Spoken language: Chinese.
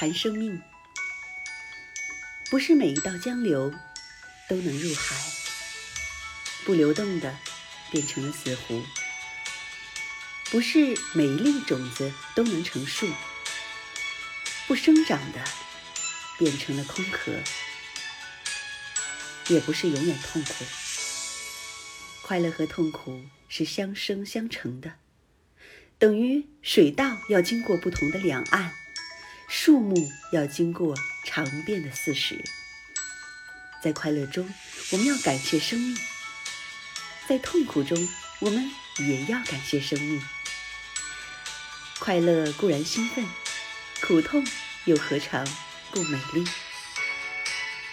谈生命，不是每一道江流都能入海，不流动的变成了死湖；不是每一粒种子都能成树，不生长的变成了空壳；也不是永远痛苦。快乐和痛苦是相生相成的。等于水稻要经过不同的两岸，树木要经过长变的四时。在快乐中，我们要感谢生命；在痛苦中，我们也要感谢生命。快乐固然兴奋，苦痛又何尝不美丽？